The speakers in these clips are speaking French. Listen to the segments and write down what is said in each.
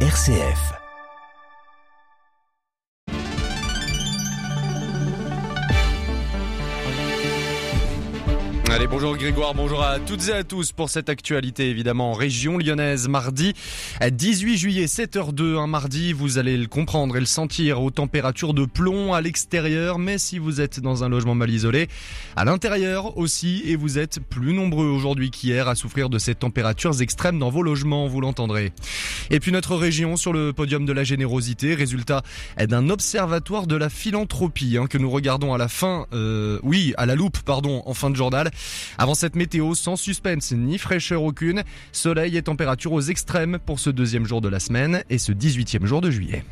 RCF. Allez, bonjour Grégoire, bonjour à toutes et à tous pour cette actualité évidemment en région lyonnaise. Mardi 18 juillet 7h02, un mardi, vous allez le comprendre et le sentir aux températures de plomb à l'extérieur, mais si vous êtes dans un logement mal isolé, à l'intérieur aussi, et vous êtes plus nombreux aujourd'hui qu'hier à souffrir de ces températures extrêmes dans vos logements, vous l'entendrez. Et puis notre région sur le podium de la générosité, résultat d'un observatoire de la philanthropie hein, que nous regardons à la fin, euh, oui, à la loupe, pardon, en fin de journal. Avant cette météo, sans suspense ni fraîcheur aucune, soleil et température aux extrêmes pour ce deuxième jour de la semaine et ce 18e jour de juillet.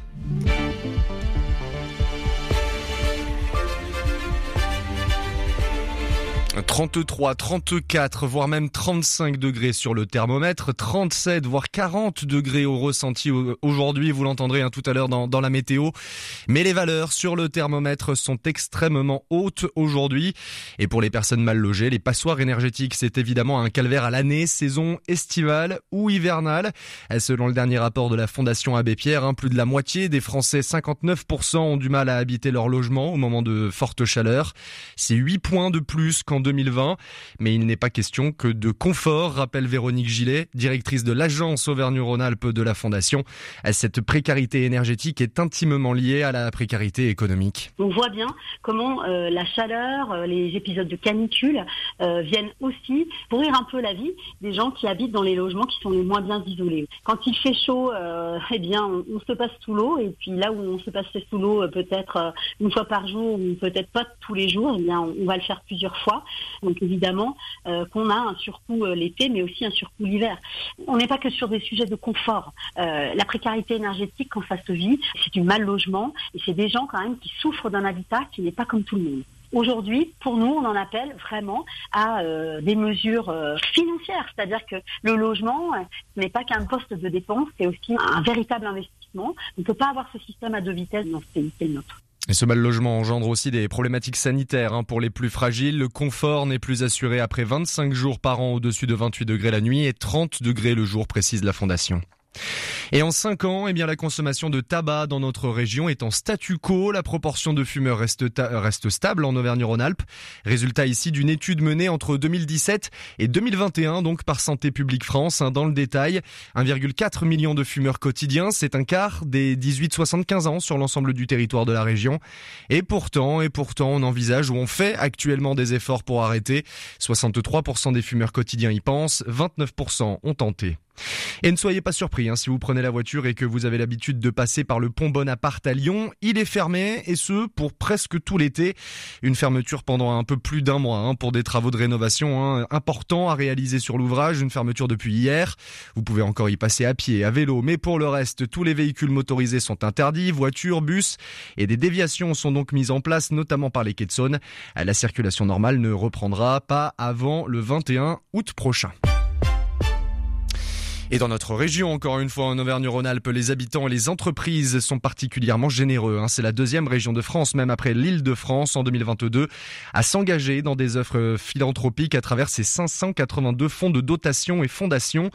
33, 34, voire même 35 degrés sur le thermomètre, 37, voire 40 degrés au ressenti aujourd'hui, vous l'entendrez hein, tout à l'heure dans, la météo. Mais les valeurs sur le thermomètre sont extrêmement hautes aujourd'hui. Et pour les personnes mal logées, les passoires énergétiques, c'est évidemment un calvaire à l'année, saison estivale ou hivernale. Selon le dernier rapport de la Fondation Abbé Pierre, hein, plus de la moitié des Français, 59%, ont du mal à habiter leur logement au moment de forte chaleur. C'est 8 points de plus qu'en 2020. Mais il n'est pas question que de confort, rappelle Véronique Gillet, directrice de l'agence Auvergne-Rhône-Alpes de la Fondation. Cette précarité énergétique est intimement liée à la précarité économique. On voit bien comment euh, la chaleur, euh, les épisodes de canicule euh, viennent aussi pourrir un peu la vie des gens qui habitent dans les logements qui sont les moins bien isolés. Quand il fait chaud, eh bien, on, se passe sous l'eau et puis là où on se passe sous l'eau peut-être une fois par jour ou peut-être pas tous les jours, eh bien, on va le faire plusieurs fois. Donc évidemment euh, qu'on a un surcoût euh, l'été, mais aussi un surcoût l'hiver. On n'est pas que sur des sujets de confort. Euh, la précarité énergétique, quand ça se vit, c'est du mal logement et c'est des gens quand même qui souffrent d'un habitat qui n'est pas comme tout le monde. Aujourd'hui, pour nous, on en appelle vraiment à des mesures financières, c'est-à-dire que le logement n'est pas qu'un poste de dépense, c'est aussi un véritable investissement. On ne peut pas avoir ce système à deux vitesses dans ce pays, le nôtre. Et ce mal logement engendre aussi des problématiques sanitaires hein, pour les plus fragiles. Le confort n'est plus assuré après 25 jours par an au-dessus de 28 degrés la nuit et 30 degrés le jour, précise la Fondation. Et en 5 ans, eh bien, la consommation de tabac dans notre région est en statu quo. La proportion de fumeurs reste, stable en Auvergne-Rhône-Alpes. Résultat ici d'une étude menée entre 2017 et 2021, donc par Santé publique France. Hein, dans le détail, 1,4 million de fumeurs quotidiens, c'est un quart des 18-75 ans sur l'ensemble du territoire de la région. Et pourtant, et pourtant, on envisage ou on fait actuellement des efforts pour arrêter. 63% des fumeurs quotidiens y pensent, 29% ont tenté. Et ne soyez pas surpris hein, si vous prenez la voiture et que vous avez l'habitude de passer par le pont Bonaparte à Lyon. Il est fermé et ce pour presque tout l'été. Une fermeture pendant un peu plus d'un mois hein, pour des travaux de rénovation hein, importants à réaliser sur l'ouvrage. Une fermeture depuis hier. Vous pouvez encore y passer à pied, à vélo, mais pour le reste, tous les véhicules motorisés sont interdits, voitures, bus et des déviations sont donc mises en place, notamment par les quais de Saône. La circulation normale ne reprendra pas avant le 21 août prochain. Et dans notre région, encore une fois en Auvergne-Rhône-Alpes, les habitants et les entreprises sont particulièrement généreux. Hein. C'est la deuxième région de France, même après l'île de France en 2022, à s'engager dans des œuvres philanthropiques à travers ses 582 fonds de dotation et fondations.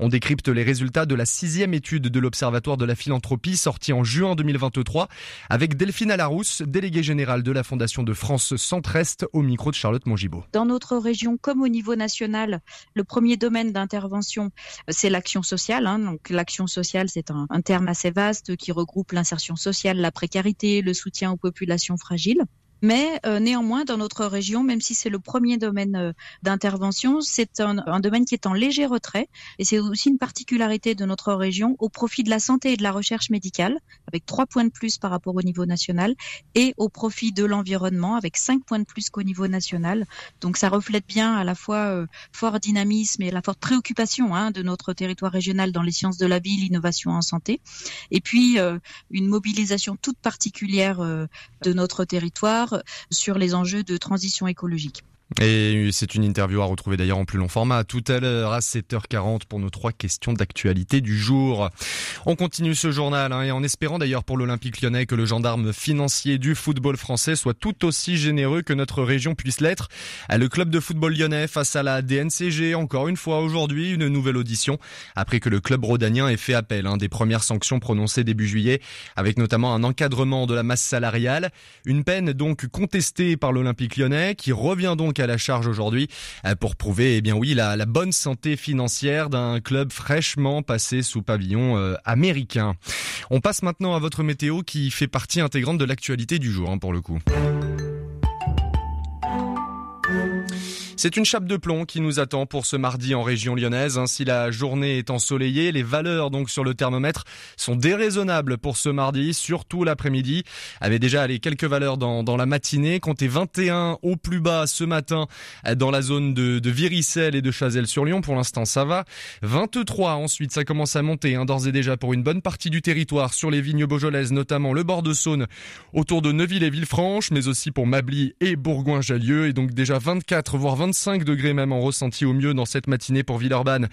On décrypte les résultats de la sixième étude de l'Observatoire de la philanthropie sortie en juin 2023 avec Delphine Alarousse, déléguée générale de la Fondation de France Centre-Est au micro de Charlotte Mongibaud. Dans notre région comme au niveau national, le premier domaine d'intervention, c'est l'action sociale. Hein. Donc l'action sociale, c'est un, un, terme assez vaste qui regroupe l'insertion sociale, la précarité, le soutien aux populations fragiles. Mais euh, néanmoins, dans notre région, même si c'est le premier domaine euh, d'intervention, c'est un, un, domaine qui est en léger retrait. Et c'est aussi une particularité de notre région au profit de la santé et de la recherche médicale, avec trois points de plus par rapport au niveau national, et au profit de l'environnement, avec cinq points de plus qu'au niveau national. Donc ça reflète bien à la fois euh, fort dynamisme et la forte préoccupation hein, de notre territoire régional dans les sciences de la vie, l'innovation en santé. Et puis euh, une mobilisation toute particulière euh, de notre territoire sur les enjeux de transition écologique. Et c'est une interview à retrouver d'ailleurs en plus long format tout à l'heure à 7h40 pour nos trois questions d'actualité du jour. On continue ce journal hein, et en espérant d'ailleurs pour l'Olympique lyonnais que le gendarme financier du football français soit tout aussi généreux que notre région puisse l'être. Le club de football lyonnais face à la DNCG, encore une fois aujourd'hui, une nouvelle audition après que le club rhodanien ait fait appel hein, des premières sanctions prononcées début juillet avec notamment un encadrement de la masse salariale. Une peine donc contestée par l'Olympique lyonnais qui revient donc la charge aujourd'hui euh, pour prouver, eh bien oui, la, la bonne santé financière d'un club fraîchement passé sous pavillon euh, américain. On passe maintenant à votre météo qui fait partie intégrante de l'actualité du jour, hein, pour le coup. C'est une chape de plomb qui nous attend pour ce mardi en région lyonnaise. Si la journée est ensoleillée, les valeurs donc sur le thermomètre sont déraisonnables pour ce mardi, surtout l'après-midi. Avait déjà allé quelques valeurs dans, dans la matinée. Comptez 21 au plus bas ce matin dans la zone de, de Viricelle et de Chazelles-sur-Lyon. Pour l'instant, ça va. 23 ensuite, ça commence à monter hein, d'ores et déjà pour une bonne partie du territoire sur les vignes beaujolaises, notamment le bord de Saône autour de Neuville et Villefranche, mais aussi pour Mably et Bourgoin-Jallieu. Et donc déjà 24 voire 25 5 degrés même en ressenti au mieux dans cette matinée pour Villeurbanne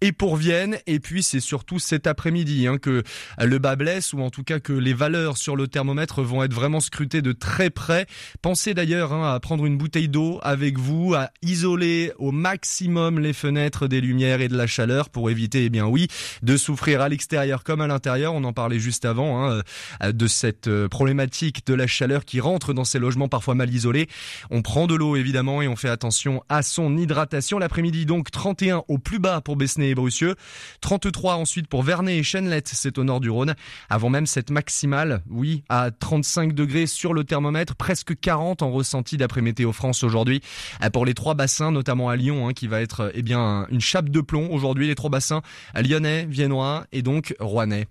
et pour Vienne. Et puis c'est surtout cet après-midi hein, que le bas blesse ou en tout cas que les valeurs sur le thermomètre vont être vraiment scrutées de très près. Pensez d'ailleurs hein, à prendre une bouteille d'eau avec vous, à isoler au maximum les fenêtres des lumières et de la chaleur pour éviter, eh bien oui, de souffrir à l'extérieur comme à l'intérieur. On en parlait juste avant hein, euh, de cette euh, problématique de la chaleur qui rentre dans ces logements parfois mal isolés. On prend de l'eau évidemment et on fait attention à son hydratation. L'après-midi donc 31 au plus bas pour Besnay et Brucieux, 33 ensuite pour Vernet et Chenlette, c'est au nord du Rhône, avant même cette maximale, oui, à 35 degrés sur le thermomètre, presque 40 en ressenti d'après Météo France aujourd'hui, euh, pour les trois bassins, notamment à Lyon, hein, qui va être eh bien une chape de plomb aujourd'hui, les trois bassins lyonnais, viennois et donc rouennais.